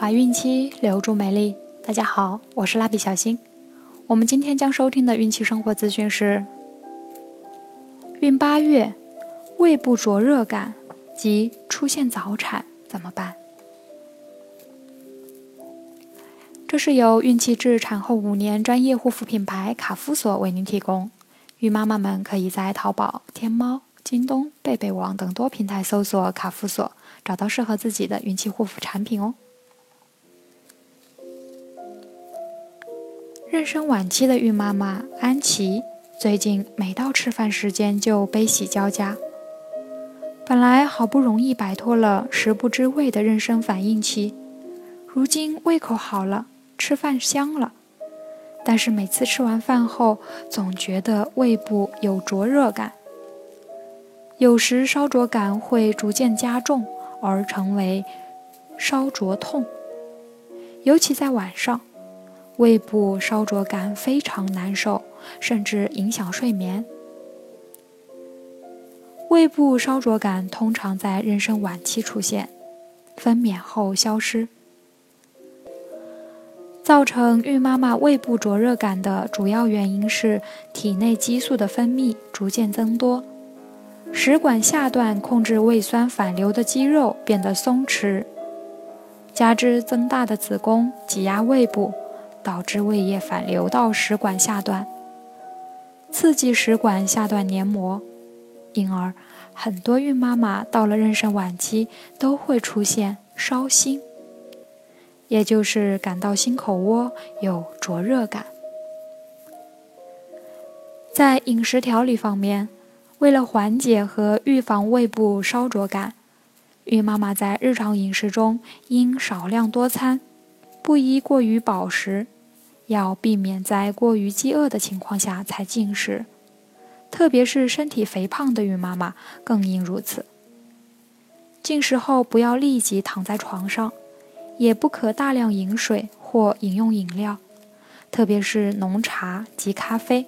怀孕期留住美丽。大家好，我是蜡笔小新。我们今天将收听的孕期生活资讯是：孕八月，胃部灼热感及出现早产怎么办？这是由孕期至产后五年专业护肤品牌卡夫索为您提供。孕妈妈们可以在淘宝、天猫、京东、贝贝网等多平台搜索卡夫索，找到适合自己的孕期护肤产品哦。妊娠晚期的孕妈妈安琪，最近每到吃饭时间就悲喜交加。本来好不容易摆脱了食不知味的妊娠反应期，如今胃口好了，吃饭香了，但是每次吃完饭后，总觉得胃部有灼热感，有时烧灼感会逐渐加重，而成为烧灼痛，尤其在晚上。胃部烧灼感非常难受，甚至影响睡眠。胃部烧灼感通常在妊娠晚期出现，分娩后消失。造成孕妈妈胃部灼热感的主要原因是体内激素的分泌逐渐增多，食管下段控制胃酸反流的肌肉变得松弛，加之增大的子宫挤压胃部。导致胃液反流到食管下段，刺激食管下段黏膜，因而很多孕妈妈到了妊娠晚期都会出现烧心，也就是感到心口窝有灼热感。在饮食调理方面，为了缓解和预防胃部烧灼感，孕妈妈在日常饮食中应少量多餐，不宜过于饱食。要避免在过于饥饿的情况下才进食，特别是身体肥胖的孕妈妈更应如此。进食后不要立即躺在床上，也不可大量饮水或饮用饮料，特别是浓茶及咖啡、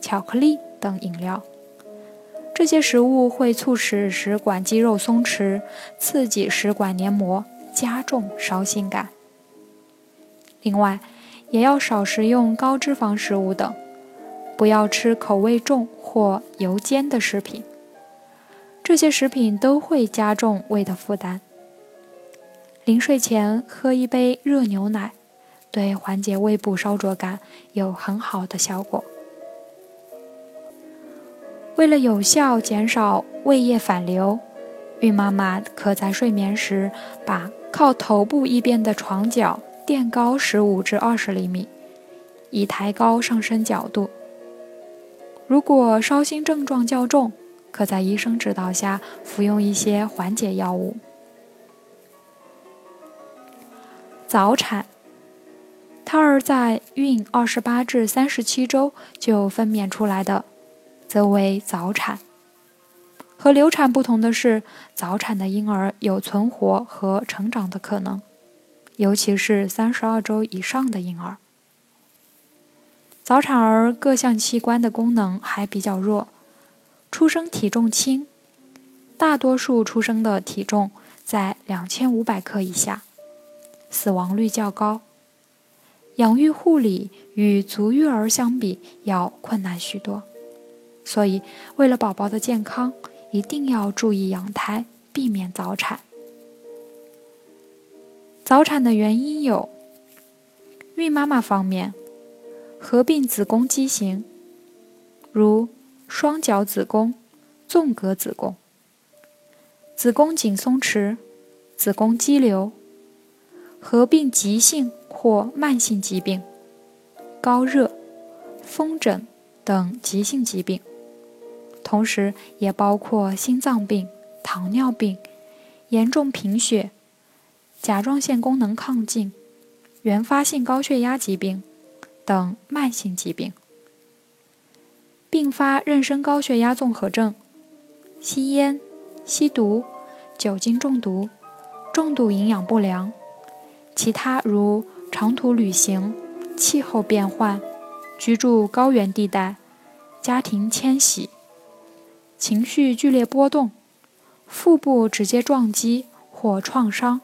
巧克力等饮料。这些食物会促使食管肌肉松弛，刺激食管黏膜，加重烧心感。另外，也要少食用高脂肪食物等，不要吃口味重或油煎的食品，这些食品都会加重胃的负担。临睡前喝一杯热牛奶，对缓解胃部烧灼感有很好的效果。为了有效减少胃液反流，孕妈妈可在睡眠时把靠头部一边的床角。垫高十五至二十厘米，以抬高上身角度。如果烧心症状较重，可在医生指导下服用一些缓解药物。早产，胎儿在孕二十八至三十七周就分娩出来的，则为早产。和流产不同的是，早产的婴儿有存活和成长的可能。尤其是三十二周以上的婴儿，早产儿各项器官的功能还比较弱，出生体重轻，大多数出生的体重在两千五百克以下，死亡率较高，养育护理与足月儿相比要困难许多，所以为了宝宝的健康，一定要注意养胎，避免早产。早产的原因有：孕妈妈方面，合并子宫畸形，如双角子宫、纵隔子宫；子宫颈松弛、子宫肌瘤；合并急性或慢性疾病，高热、风疹等急性疾病，同时也包括心脏病、糖尿病、严重贫血。甲状腺功能亢进、原发性高血压疾病等慢性疾病，并发妊娠高血压综合症、吸烟、吸毒、酒精中毒、重度营养不良，其他如长途旅行、气候变换、居住高原地带、家庭迁徙、情绪剧烈波动、腹部直接撞击或创伤。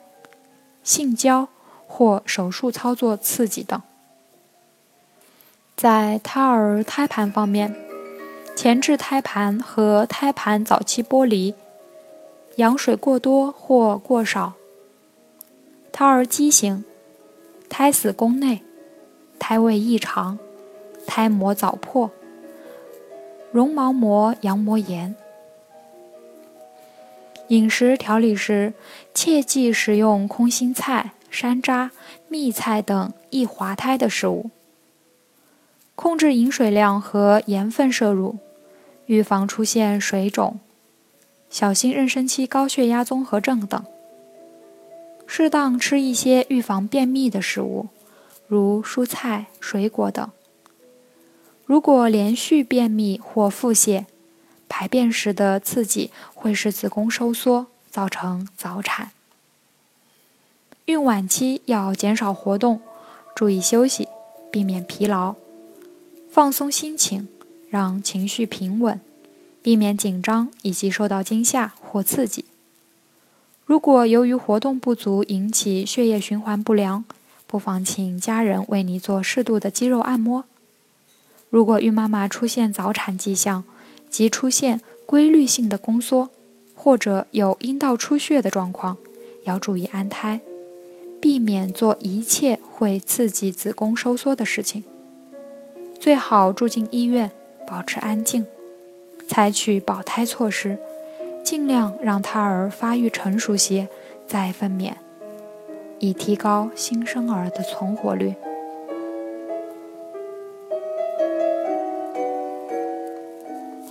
性交或手术操作刺激等。在胎儿胎盘方面，前置胎盘和胎盘早期剥离，羊水过多或过少，胎儿畸形，胎死宫内，胎位异常，胎膜早破，绒毛膜羊膜炎。饮食调理时，切忌食用空心菜、山楂、蜜菜等易滑胎的食物。控制饮水量和盐分摄入，预防出现水肿、小心妊娠期高血压综合症等。适当吃一些预防便秘的食物，如蔬菜、水果等。如果连续便秘或腹泻，排便时的刺激会使子宫收缩，造成早产。孕晚期要减少活动，注意休息，避免疲劳。放松心情，让情绪平稳，避免紧张以及受到惊吓或刺激。如果由于活动不足引起血液循环不良，不妨请家人为你做适度的肌肉按摩。如果孕妈妈出现早产迹象，即出现规律性的宫缩，或者有阴道出血的状况，要注意安胎，避免做一切会刺激子宫收缩的事情。最好住进医院，保持安静，采取保胎措施，尽量让胎儿发育成熟些再分娩，以提高新生儿的存活率。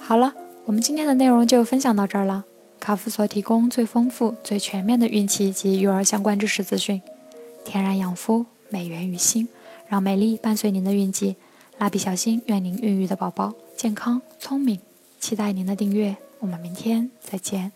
好了，我们今天的内容就分享到这儿了。卡夫所提供最丰富、最全面的孕期及育儿相关知识资讯，天然养肤，美源于心，让美丽伴随您的孕期。蜡笔小新，愿您孕育的宝宝健康聪明，期待您的订阅，我们明天再见。